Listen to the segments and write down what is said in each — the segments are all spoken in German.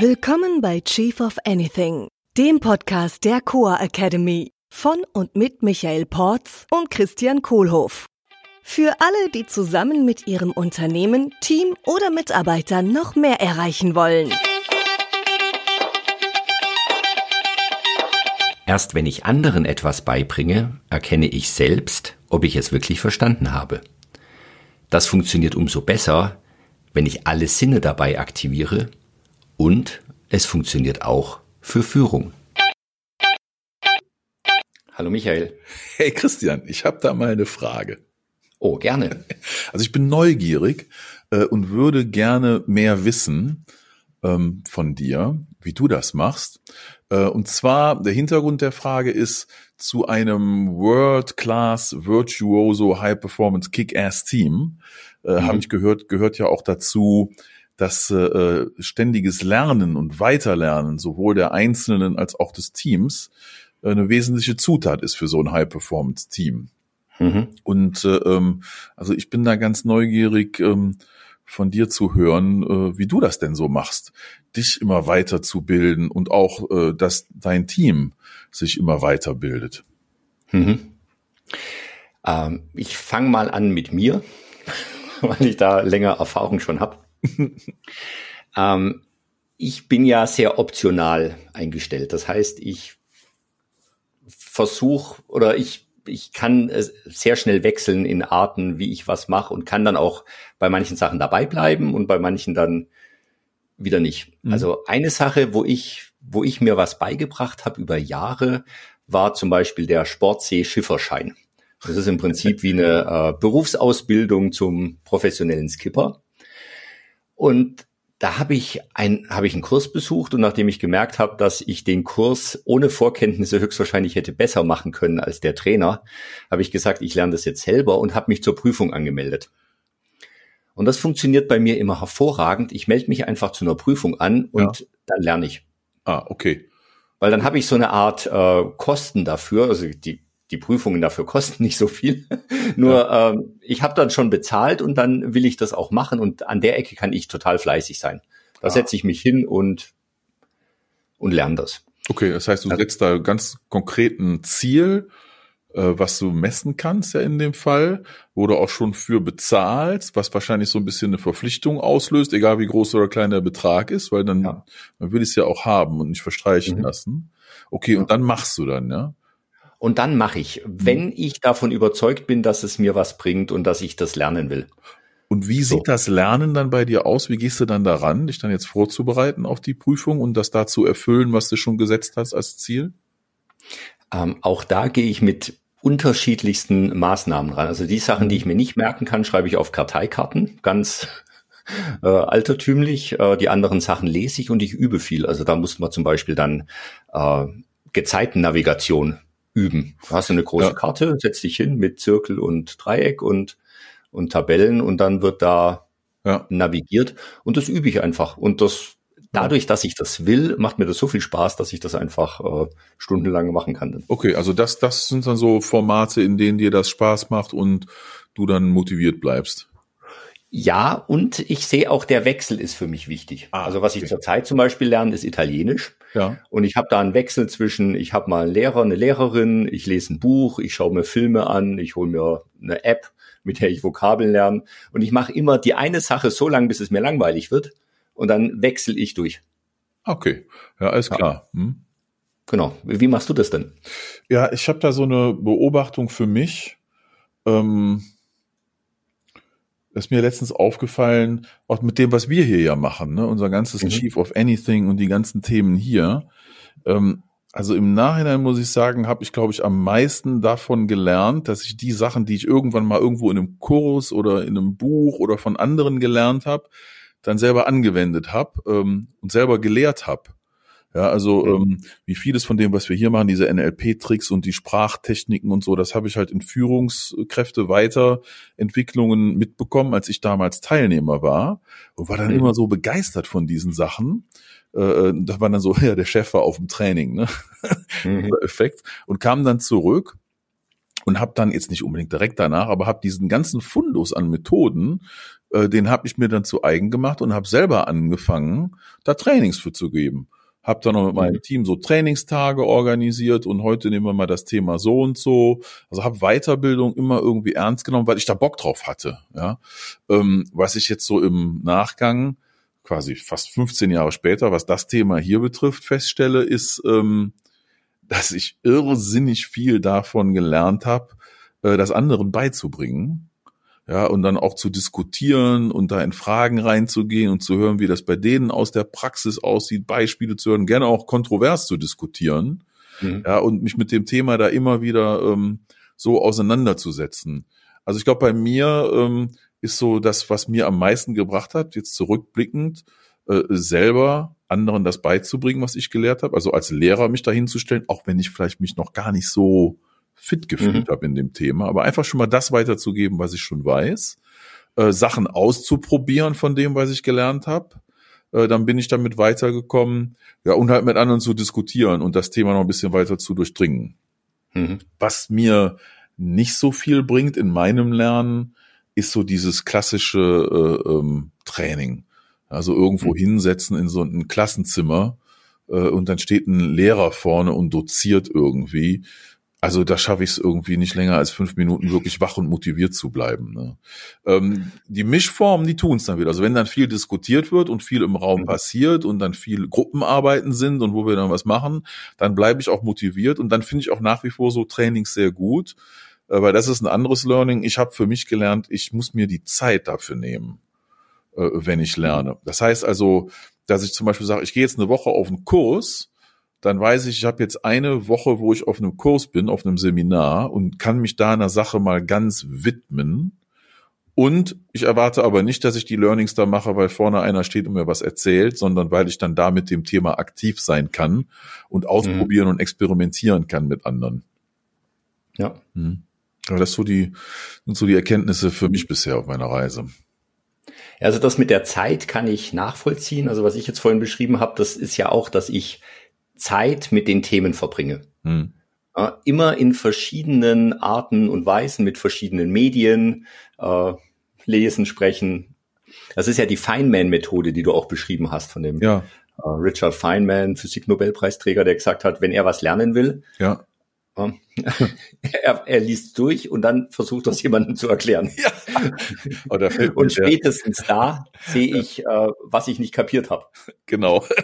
Willkommen bei Chief of Anything, dem Podcast der Coa Academy von und mit Michael Porz und Christian Kohlhoff. Für alle, die zusammen mit ihrem Unternehmen, Team oder Mitarbeitern noch mehr erreichen wollen. Erst wenn ich anderen etwas beibringe, erkenne ich selbst, ob ich es wirklich verstanden habe. Das funktioniert umso besser, wenn ich alle Sinne dabei aktiviere und es funktioniert auch für Führung. Hallo Michael. Hey Christian, ich habe da mal eine Frage. Oh, gerne. Also ich bin neugierig äh, und würde gerne mehr wissen ähm, von dir, wie du das machst. Äh, und zwar, der Hintergrund der Frage ist, zu einem World-Class Virtuoso High-Performance Kick-Ass-Team, äh, mhm. habe ich gehört, gehört ja auch dazu, dass äh, ständiges Lernen und Weiterlernen sowohl der Einzelnen als auch des Teams äh, eine wesentliche Zutat ist für so ein High-Performance-Team. Mhm. Und äh, ähm, also ich bin da ganz neugierig, ähm, von dir zu hören, äh, wie du das denn so machst, dich immer weiterzubilden und auch, äh, dass dein Team sich immer weiterbildet. Mhm. Ähm, ich fange mal an mit mir, weil ich da länger Erfahrung schon habe. ähm, ich bin ja sehr optional eingestellt. Das heißt, ich versuche oder ich ich kann sehr schnell wechseln in Arten, wie ich was mache und kann dann auch bei manchen Sachen dabei bleiben und bei manchen dann wieder nicht. Mhm. Also eine Sache, wo ich, wo ich mir was beigebracht habe über Jahre, war zum Beispiel der Sportsee-Schifferschein. Das ist im Prinzip wie eine äh, Berufsausbildung zum professionellen Skipper. Und da habe ich ein habe ich einen Kurs besucht und nachdem ich gemerkt habe, dass ich den Kurs ohne Vorkenntnisse höchstwahrscheinlich hätte besser machen können als der Trainer, habe ich gesagt, ich lerne das jetzt selber und habe mich zur Prüfung angemeldet. Und das funktioniert bei mir immer hervorragend. Ich melde mich einfach zu einer Prüfung an und ja. dann lerne ich. Ah, okay. Weil dann habe ich so eine Art äh, Kosten dafür. Also die die Prüfungen dafür kosten nicht so viel. Nur ja. ähm, ich habe dann schon bezahlt und dann will ich das auch machen und an der Ecke kann ich total fleißig sein. Da ja. setze ich mich hin und und lerne das. Okay, das heißt, du also, setzt da ganz konkreten Ziel, äh, was du messen kannst ja in dem Fall, wo du auch schon für bezahlst, was wahrscheinlich so ein bisschen eine Verpflichtung auslöst, egal wie groß oder klein der Betrag ist, weil dann ja. man will es ja auch haben und nicht verstreichen mhm. lassen. Okay, und dann machst du dann, ja? Und dann mache ich, wenn mhm. ich davon überzeugt bin, dass es mir was bringt und dass ich das lernen will. Und wie so. sieht das Lernen dann bei dir aus? Wie gehst du dann daran, dich dann jetzt vorzubereiten auf die Prüfung und das da zu erfüllen, was du schon gesetzt hast als Ziel? Ähm, auch da gehe ich mit unterschiedlichsten Maßnahmen ran. Also die Sachen, die ich mir nicht merken kann, schreibe ich auf Karteikarten, ganz äh, altertümlich. Äh, die anderen Sachen lese ich und ich übe viel. Also da muss man zum Beispiel dann äh, Gezeitennavigation üben. Du hast eine große ja. Karte, setzt dich hin mit Zirkel und Dreieck und, und Tabellen und dann wird da ja. navigiert und das übe ich einfach. Und das dadurch, dass ich das will, macht mir das so viel Spaß, dass ich das einfach äh, stundenlang machen kann. Okay, also das, das sind dann so Formate, in denen dir das Spaß macht und du dann motiviert bleibst. Ja, und ich sehe auch, der Wechsel ist für mich wichtig. Ah, also was okay. ich zurzeit zum Beispiel lerne, ist Italienisch. Ja. Und ich habe da einen Wechsel zwischen, ich habe mal einen Lehrer, eine Lehrerin, ich lese ein Buch, ich schaue mir Filme an, ich hole mir eine App, mit der ich Vokabeln lerne. Und ich mache immer die eine Sache so lange, bis es mir langweilig wird. Und dann wechsle ich durch. Okay, ja, alles klar. Hm. Genau. Wie machst du das denn? Ja, ich habe da so eine Beobachtung für mich. Ähm ist mir letztens aufgefallen, auch mit dem, was wir hier ja machen, ne? unser ganzes mhm. Chief of Anything und die ganzen Themen hier. Ähm, also im Nachhinein muss ich sagen, habe ich, glaube ich, am meisten davon gelernt, dass ich die Sachen, die ich irgendwann mal irgendwo in einem Kurs oder in einem Buch oder von anderen gelernt habe, dann selber angewendet habe ähm, und selber gelehrt habe. Ja, also ähm, wie vieles von dem, was wir hier machen, diese NLP-Tricks und die Sprachtechniken und so, das habe ich halt in Führungskräfte Weiterentwicklungen mitbekommen, als ich damals Teilnehmer war und war dann mhm. immer so begeistert von diesen Sachen. Äh, äh das war dann so, ja, der Chef war auf dem Training, ne? Mhm. Effekt und kam dann zurück und habe dann jetzt nicht unbedingt direkt danach, aber habe diesen ganzen Fundus an Methoden äh, den habe ich mir dann zu eigen gemacht und habe selber angefangen, da Trainings für zu geben. Hab dann noch mit meinem mhm. Team so Trainingstage organisiert und heute nehmen wir mal das Thema so und so. Also habe Weiterbildung immer irgendwie ernst genommen, weil ich da Bock drauf hatte. Ja, ähm, was ich jetzt so im Nachgang quasi fast 15 Jahre später, was das Thema hier betrifft, feststelle, ist, ähm, dass ich irrsinnig viel davon gelernt habe, äh, das anderen beizubringen ja, und dann auch zu diskutieren und da in Fragen reinzugehen und zu hören, wie das bei denen aus der Praxis aussieht, Beispiele zu hören, gerne auch kontrovers zu diskutieren, mhm. ja, und mich mit dem Thema da immer wieder ähm, so auseinanderzusetzen. Also ich glaube, bei mir ähm, ist so das, was mir am meisten gebracht hat, jetzt zurückblickend, äh, selber anderen das beizubringen, was ich gelehrt habe, also als Lehrer mich dahinzustellen, auch wenn ich vielleicht mich noch gar nicht so fit gefühlt mhm. habe in dem Thema, aber einfach schon mal das weiterzugeben, was ich schon weiß, äh, Sachen auszuprobieren von dem, was ich gelernt habe. Äh, dann bin ich damit weitergekommen, ja, und halt mit anderen zu diskutieren und das Thema noch ein bisschen weiter zu durchdringen. Mhm. Was mir nicht so viel bringt in meinem Lernen, ist so dieses klassische äh, ähm, Training. Also irgendwo mhm. hinsetzen in so ein Klassenzimmer äh, und dann steht ein Lehrer vorne und doziert irgendwie. Also da schaffe ich es irgendwie nicht länger als fünf Minuten wirklich wach und motiviert zu bleiben. Ne? Ähm, die Mischformen, die tun es dann wieder. Also wenn dann viel diskutiert wird und viel im Raum mhm. passiert und dann viel Gruppenarbeiten sind und wo wir dann was machen, dann bleibe ich auch motiviert und dann finde ich auch nach wie vor so Trainings sehr gut. Äh, weil das ist ein anderes Learning. Ich habe für mich gelernt, ich muss mir die Zeit dafür nehmen, äh, wenn ich lerne. Das heißt also, dass ich zum Beispiel sage, ich gehe jetzt eine Woche auf einen Kurs dann weiß ich, ich habe jetzt eine Woche, wo ich auf einem Kurs bin, auf einem Seminar und kann mich da einer Sache mal ganz widmen. Und ich erwarte aber nicht, dass ich die Learnings da mache, weil vorne einer steht und mir was erzählt, sondern weil ich dann da mit dem Thema aktiv sein kann und ausprobieren mhm. und experimentieren kann mit anderen. Ja. Mhm. Aber das so die, sind so die Erkenntnisse für mich bisher auf meiner Reise. Also das mit der Zeit kann ich nachvollziehen. Also was ich jetzt vorhin beschrieben habe, das ist ja auch, dass ich Zeit mit den Themen verbringe. Hm. Äh, immer in verschiedenen Arten und Weisen, mit verschiedenen Medien, äh, lesen, sprechen. Das ist ja die Feynman-Methode, die du auch beschrieben hast von dem ja. äh, Richard Feynman, Physik-Nobelpreisträger, der gesagt hat, wenn er was lernen will, ja. er, er liest durch und dann versucht das jemandem zu erklären. Ja. Oder und spätestens der. da sehe ich, äh, was ich nicht kapiert habe. Genau.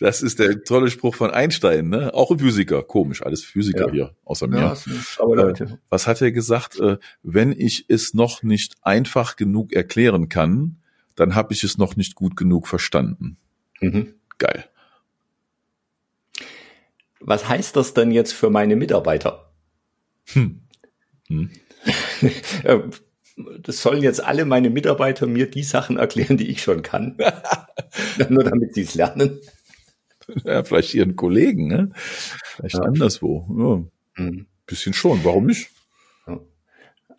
Das ist der tolle Spruch von Einstein, ne? Auch ein Physiker. Komisch, alles Physiker ja. hier, außer mir. Ja, aber äh, Leute. was hat er gesagt? Äh, wenn ich es noch nicht einfach genug erklären kann, dann habe ich es noch nicht gut genug verstanden. Mhm. Geil. Was heißt das denn jetzt für meine Mitarbeiter? Hm. Hm. Das sollen jetzt alle meine Mitarbeiter mir die Sachen erklären, die ich schon kann. Nur damit sie es lernen. Ja, vielleicht ihren Kollegen, ne? Vielleicht ja. anderswo. Ja. Mhm. Bisschen schon, warum nicht?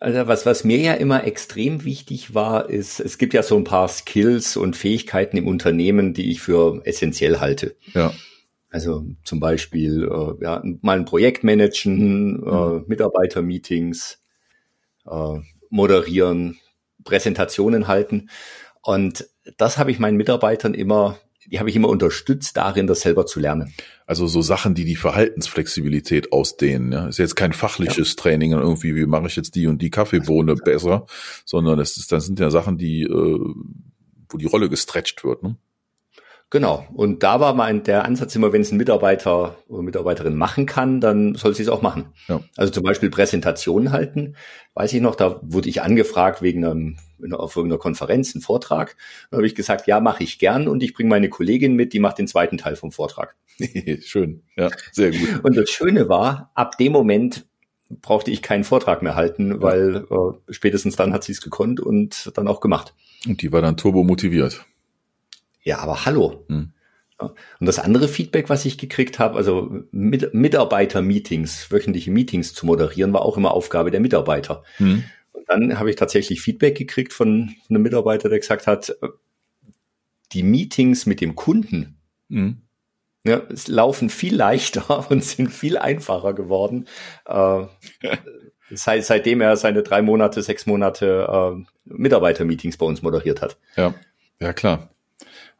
Also was, was mir ja immer extrem wichtig war, ist, es gibt ja so ein paar Skills und Fähigkeiten im Unternehmen, die ich für essentiell halte. Ja. Also zum Beispiel äh, ja, mal ein Projekt managen, äh, mhm. Mitarbeitermeetings, äh, moderieren, Präsentationen halten. Und das habe ich meinen Mitarbeitern immer, die habe ich immer unterstützt darin, das selber zu lernen. Also so Sachen, die die Verhaltensflexibilität ausdehnen. Ja? Ist jetzt kein fachliches ja. Training irgendwie, wie mache ich jetzt die und die Kaffeebohne besser, sondern das, ist, das sind ja Sachen, die, äh, wo die Rolle gestretcht wird. Ne? Genau. Und da war mein der Ansatz immer, wenn es ein Mitarbeiter oder Mitarbeiterin machen kann, dann soll sie es auch machen. Ja. Also zum Beispiel Präsentationen halten. Weiß ich noch, da wurde ich angefragt wegen einem auf irgendeiner Konferenz, einen Vortrag. Da habe ich gesagt, ja, mache ich gern und ich bringe meine Kollegin mit, die macht den zweiten Teil vom Vortrag. Schön, ja, sehr gut. Und das Schöne war, ab dem Moment brauchte ich keinen Vortrag mehr halten, ja. weil äh, spätestens dann hat sie es gekonnt und dann auch gemacht. Und die war dann turbo motiviert. Ja, aber hallo. Hm. Und das andere Feedback, was ich gekriegt habe, also mit, Mitarbeiter-Meetings, wöchentliche Meetings zu moderieren, war auch immer Aufgabe der Mitarbeiter. Hm. Und dann habe ich tatsächlich Feedback gekriegt von einem Mitarbeiter, der gesagt hat, die Meetings mit dem Kunden, hm. ja, es laufen viel leichter und sind viel einfacher geworden. Äh, Seit, seitdem er seine drei Monate, sechs Monate äh, Mitarbeiter-Meetings bei uns moderiert hat. Ja, ja klar.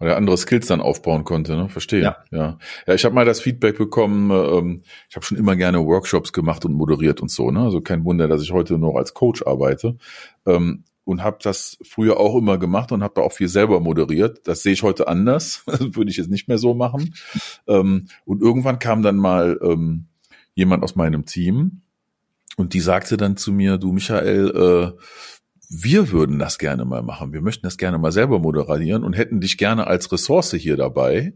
Weil er andere Skills dann aufbauen konnte, ne? Verstehe. Ja, ja. ja ich habe mal das Feedback bekommen, ähm, ich habe schon immer gerne Workshops gemacht und moderiert und so, ne? Also kein Wunder, dass ich heute noch als Coach arbeite. Ähm, und habe das früher auch immer gemacht und habe da auch viel selber moderiert. Das sehe ich heute anders. Würde ich jetzt nicht mehr so machen. Ähm, und irgendwann kam dann mal ähm, jemand aus meinem Team und die sagte dann zu mir, du Michael, äh, wir würden das gerne mal machen. Wir möchten das gerne mal selber moderieren und hätten dich gerne als Ressource hier dabei,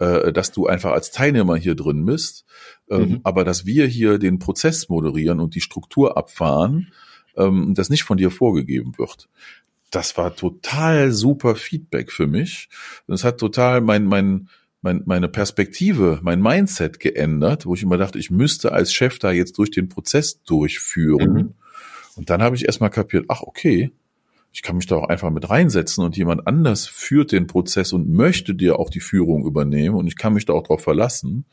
äh, dass du einfach als Teilnehmer hier drin bist. Ähm, mhm. Aber dass wir hier den Prozess moderieren und die Struktur abfahren, ähm, das nicht von dir vorgegeben wird. Das war total super Feedback für mich. Das hat total mein, mein, mein, meine Perspektive, mein Mindset geändert, wo ich immer dachte, ich müsste als Chef da jetzt durch den Prozess durchführen. Mhm. Und dann habe ich erstmal kapiert, ach okay, ich kann mich da auch einfach mit reinsetzen und jemand anders führt den Prozess und möchte dir auch die Führung übernehmen und ich kann mich da auch drauf verlassen.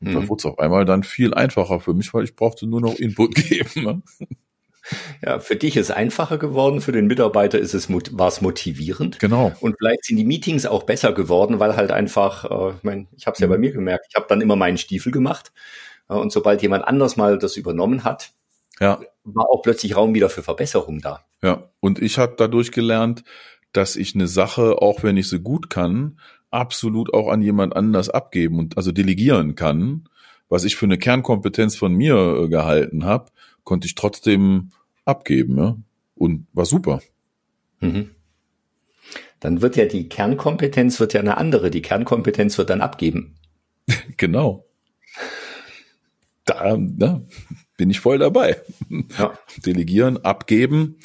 Und mhm. dann wurde es auf einmal dann viel einfacher für mich, weil ich brauchte nur noch Input geben. Ne? Ja, für dich ist es einfacher geworden, für den Mitarbeiter ist es war es motivierend. Genau. Und vielleicht sind die Meetings auch besser geworden, weil halt einfach, äh, ich meine, ich habe es ja bei mhm. mir gemerkt, ich habe dann immer meinen Stiefel gemacht äh, und sobald jemand anders mal das übernommen hat, ja. war auch plötzlich Raum wieder für Verbesserung da. Ja, und ich habe dadurch gelernt, dass ich eine Sache, auch wenn ich sie gut kann, absolut auch an jemand anders abgeben und also delegieren kann. Was ich für eine Kernkompetenz von mir äh, gehalten habe, konnte ich trotzdem abgeben, ja. Und war super. Mhm. Dann wird ja die Kernkompetenz wird ja eine andere. Die Kernkompetenz wird dann abgeben. genau. Da ja, bin ich voll dabei. Ja. Delegieren, abgeben.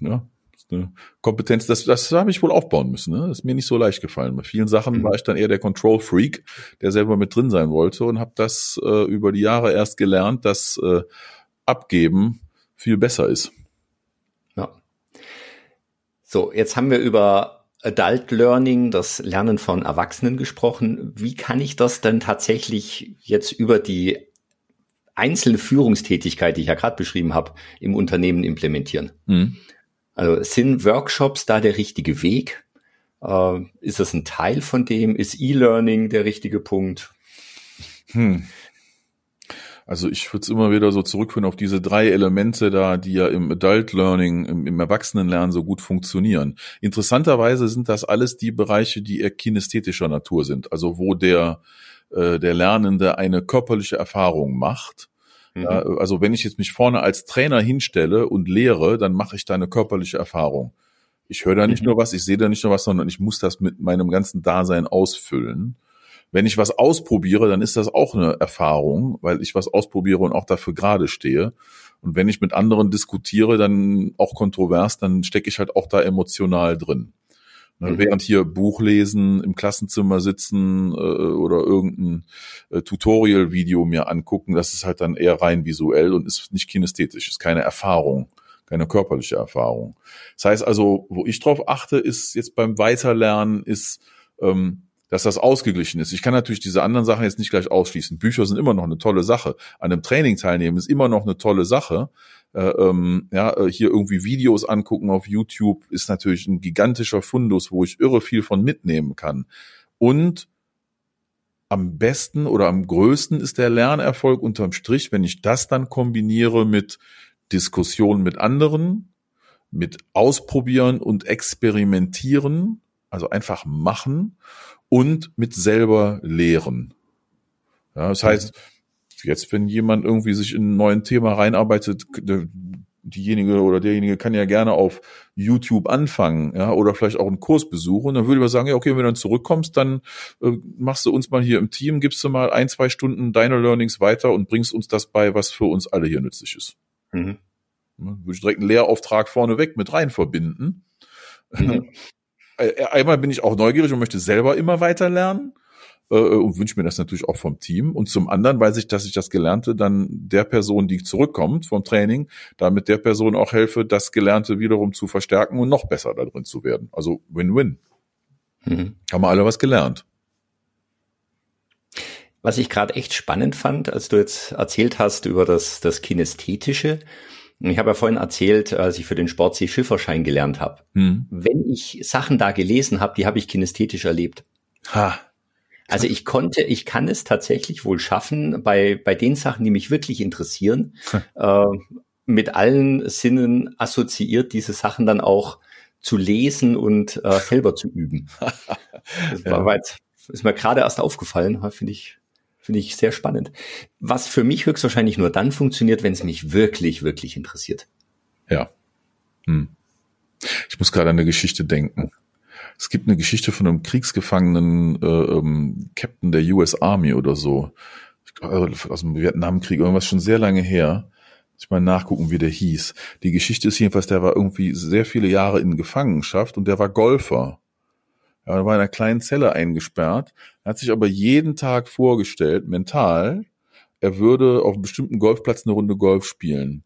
Ja, eine Kompetenz, das, das habe ich wohl aufbauen müssen. Ne? Das ist mir nicht so leicht gefallen. Bei vielen Sachen mhm. war ich dann eher der Control Freak, der selber mit drin sein wollte und habe das äh, über die Jahre erst gelernt, dass äh, abgeben viel besser ist. Ja. So, jetzt haben wir über Adult Learning, das Lernen von Erwachsenen gesprochen. Wie kann ich das denn tatsächlich jetzt über die einzelne Führungstätigkeit, die ich ja gerade beschrieben habe, im Unternehmen implementieren? Mhm. Also sind Workshops da der richtige Weg? Äh, ist das ein Teil von dem? Ist E-Learning der richtige Punkt? Hm. Also ich würde es immer wieder so zurückführen auf diese drei Elemente da, die ja im Adult Learning, im, im Erwachsenenlernen so gut funktionieren. Interessanterweise sind das alles die Bereiche, die eher kinästhetischer Natur sind. Also wo der, äh, der Lernende eine körperliche Erfahrung macht. Mhm. Also wenn ich jetzt mich vorne als Trainer hinstelle und lehre, dann mache ich da eine körperliche Erfahrung. Ich höre da nicht mhm. nur was, ich sehe da nicht nur was, sondern ich muss das mit meinem ganzen Dasein ausfüllen. Wenn ich was ausprobiere, dann ist das auch eine Erfahrung, weil ich was ausprobiere und auch dafür gerade stehe. Und wenn ich mit anderen diskutiere, dann auch kontrovers, dann stecke ich halt auch da emotional drin. Ne, mhm. Während hier Buch lesen, im Klassenzimmer sitzen äh, oder irgendein äh, Tutorial-Video mir angucken, das ist halt dann eher rein visuell und ist nicht kinästhetisch, ist keine Erfahrung, keine körperliche Erfahrung. Das heißt also, wo ich drauf achte, ist jetzt beim Weiterlernen, ist ähm, dass das ausgeglichen ist. Ich kann natürlich diese anderen Sachen jetzt nicht gleich ausschließen. Bücher sind immer noch eine tolle Sache. An einem Training teilnehmen ist immer noch eine tolle Sache. Äh, ähm, ja, äh, hier irgendwie Videos angucken auf YouTube ist natürlich ein gigantischer Fundus, wo ich irre viel von mitnehmen kann. Und am besten oder am größten ist der Lernerfolg unterm Strich, wenn ich das dann kombiniere mit Diskussionen mit anderen, mit Ausprobieren und Experimentieren, also einfach machen und mit selber lehren. Ja, das heißt, jetzt, wenn jemand irgendwie sich in ein neues Thema reinarbeitet, diejenige oder derjenige kann ja gerne auf YouTube anfangen, ja, oder vielleicht auch einen Kurs besuchen. Dann würde ich mal sagen, ja, okay, wenn du dann zurückkommst, dann äh, machst du uns mal hier im Team, gibst du mal ein, zwei Stunden deine Learnings weiter und bringst uns das bei, was für uns alle hier nützlich ist. Mhm. Würde ich direkt einen Lehrauftrag vorneweg mit rein verbinden. Mhm. Äh, einmal bin ich auch neugierig und möchte selber immer weiter lernen äh, und wünsche mir das natürlich auch vom Team. Und zum anderen weiß ich, dass ich das Gelernte dann der Person, die zurückkommt vom Training, damit der Person auch helfe, das Gelernte wiederum zu verstärken und noch besser da drin zu werden. Also Win-Win. Mhm. Haben wir alle was gelernt. Was ich gerade echt spannend fand, als du jetzt erzählt hast über das, das Kinästhetische. Ich habe ja vorhin erzählt, als ich für den Sportsee-Schifferschein gelernt habe. Hm. Wenn ich Sachen da gelesen habe, die habe ich kinästhetisch erlebt. Ha. Also ich konnte, ich kann es tatsächlich wohl schaffen, bei, bei den Sachen, die mich wirklich interessieren, hm. äh, mit allen Sinnen assoziiert, diese Sachen dann auch zu lesen und äh, selber zu üben. Das war, war jetzt, ist mir gerade erst aufgefallen, finde ich, finde ich sehr spannend. Was für mich höchstwahrscheinlich nur dann funktioniert, wenn es mich wirklich, wirklich interessiert. Ja. Hm. Ich muss gerade an eine Geschichte denken. Es gibt eine Geschichte von einem kriegsgefangenen äh, ähm, Captain der US Army oder so. Also aus dem Vietnamkrieg, irgendwas schon sehr lange her. Ich mal nachgucken, wie der hieß. Die Geschichte ist jedenfalls, der war irgendwie sehr viele Jahre in Gefangenschaft und der war Golfer. Er war in einer kleinen Zelle eingesperrt, er hat sich aber jeden Tag vorgestellt, mental, er würde auf einem bestimmten Golfplatz eine Runde Golf spielen.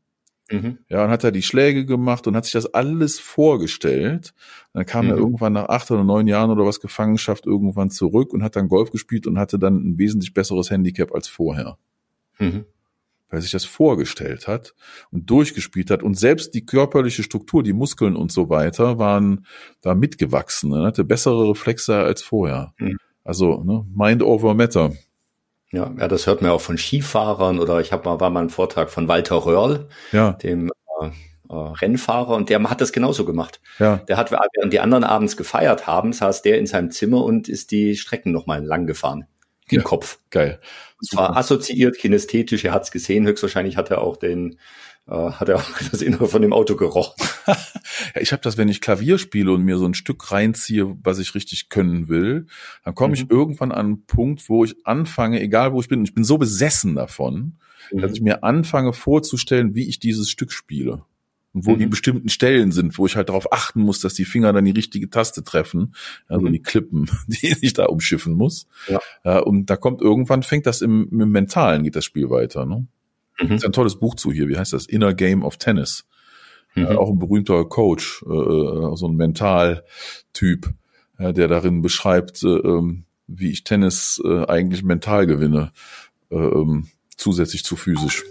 Mhm. Ja, und hat er die Schläge gemacht und hat sich das alles vorgestellt. Und dann kam mhm. er irgendwann nach acht oder neun Jahren oder was Gefangenschaft irgendwann zurück und hat dann Golf gespielt und hatte dann ein wesentlich besseres Handicap als vorher. Mhm weil er sich das vorgestellt hat und durchgespielt hat und selbst die körperliche Struktur, die Muskeln und so weiter waren da mitgewachsen. Er hatte bessere Reflexe als vorher. Mhm. Also ne, Mind over Matter. Ja, ja, das hört man auch von Skifahrern oder ich habe mal war mal einen Vortrag von Walter Röhrl, ja. dem äh, äh, Rennfahrer und der hat das genauso gemacht. Ja. Der hat während die anderen abends gefeiert haben, saß der in seinem Zimmer und ist die Strecken nochmal lang gefahren im ja, Kopf. Geil. Und zwar assoziiert, kinästhetisch, er hat es gesehen, höchstwahrscheinlich hat er auch den, äh, hat er auch das Innere von dem Auto gerochen. ja, ich habe das, wenn ich Klavier spiele und mir so ein Stück reinziehe, was ich richtig können will, dann komme mhm. ich irgendwann an einen Punkt, wo ich anfange, egal wo ich bin, ich bin so besessen davon, mhm. dass ich mir anfange vorzustellen, wie ich dieses Stück spiele und wo mhm. die bestimmten Stellen sind, wo ich halt darauf achten muss, dass die Finger dann die richtige Taste treffen, also mhm. die Klippen, die ich da umschiffen muss. Ja. Äh, und da kommt irgendwann, fängt das im, im Mentalen, geht das Spiel weiter. Ne? Mhm. ist ein tolles Buch zu hier, wie heißt das? Inner Game of Tennis. Mhm. Äh, auch ein berühmter Coach, äh, äh so ein Mentaltyp, äh, der darin beschreibt, äh, ähm, wie ich Tennis äh, eigentlich mental gewinne, äh, ähm, zusätzlich zu physisch.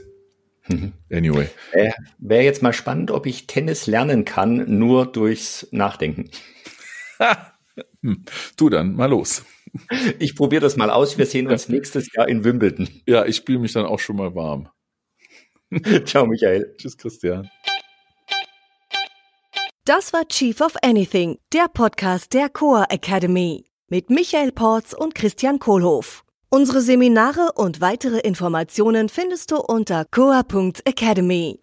Mhm. Anyway. Äh, Wäre jetzt mal spannend, ob ich Tennis lernen kann, nur durchs Nachdenken. hm. Du dann, mal los. Ich probiere das mal aus. Wir sehen uns nächstes Jahr in Wimbledon. Ja, ich spiele mich dann auch schon mal warm. Ciao, Michael. Tschüss, Christian. Das war Chief of Anything, der Podcast der Coa Academy mit Michael Porz und Christian Kohlhoff. Unsere Seminare und weitere Informationen findest du unter coa.academy.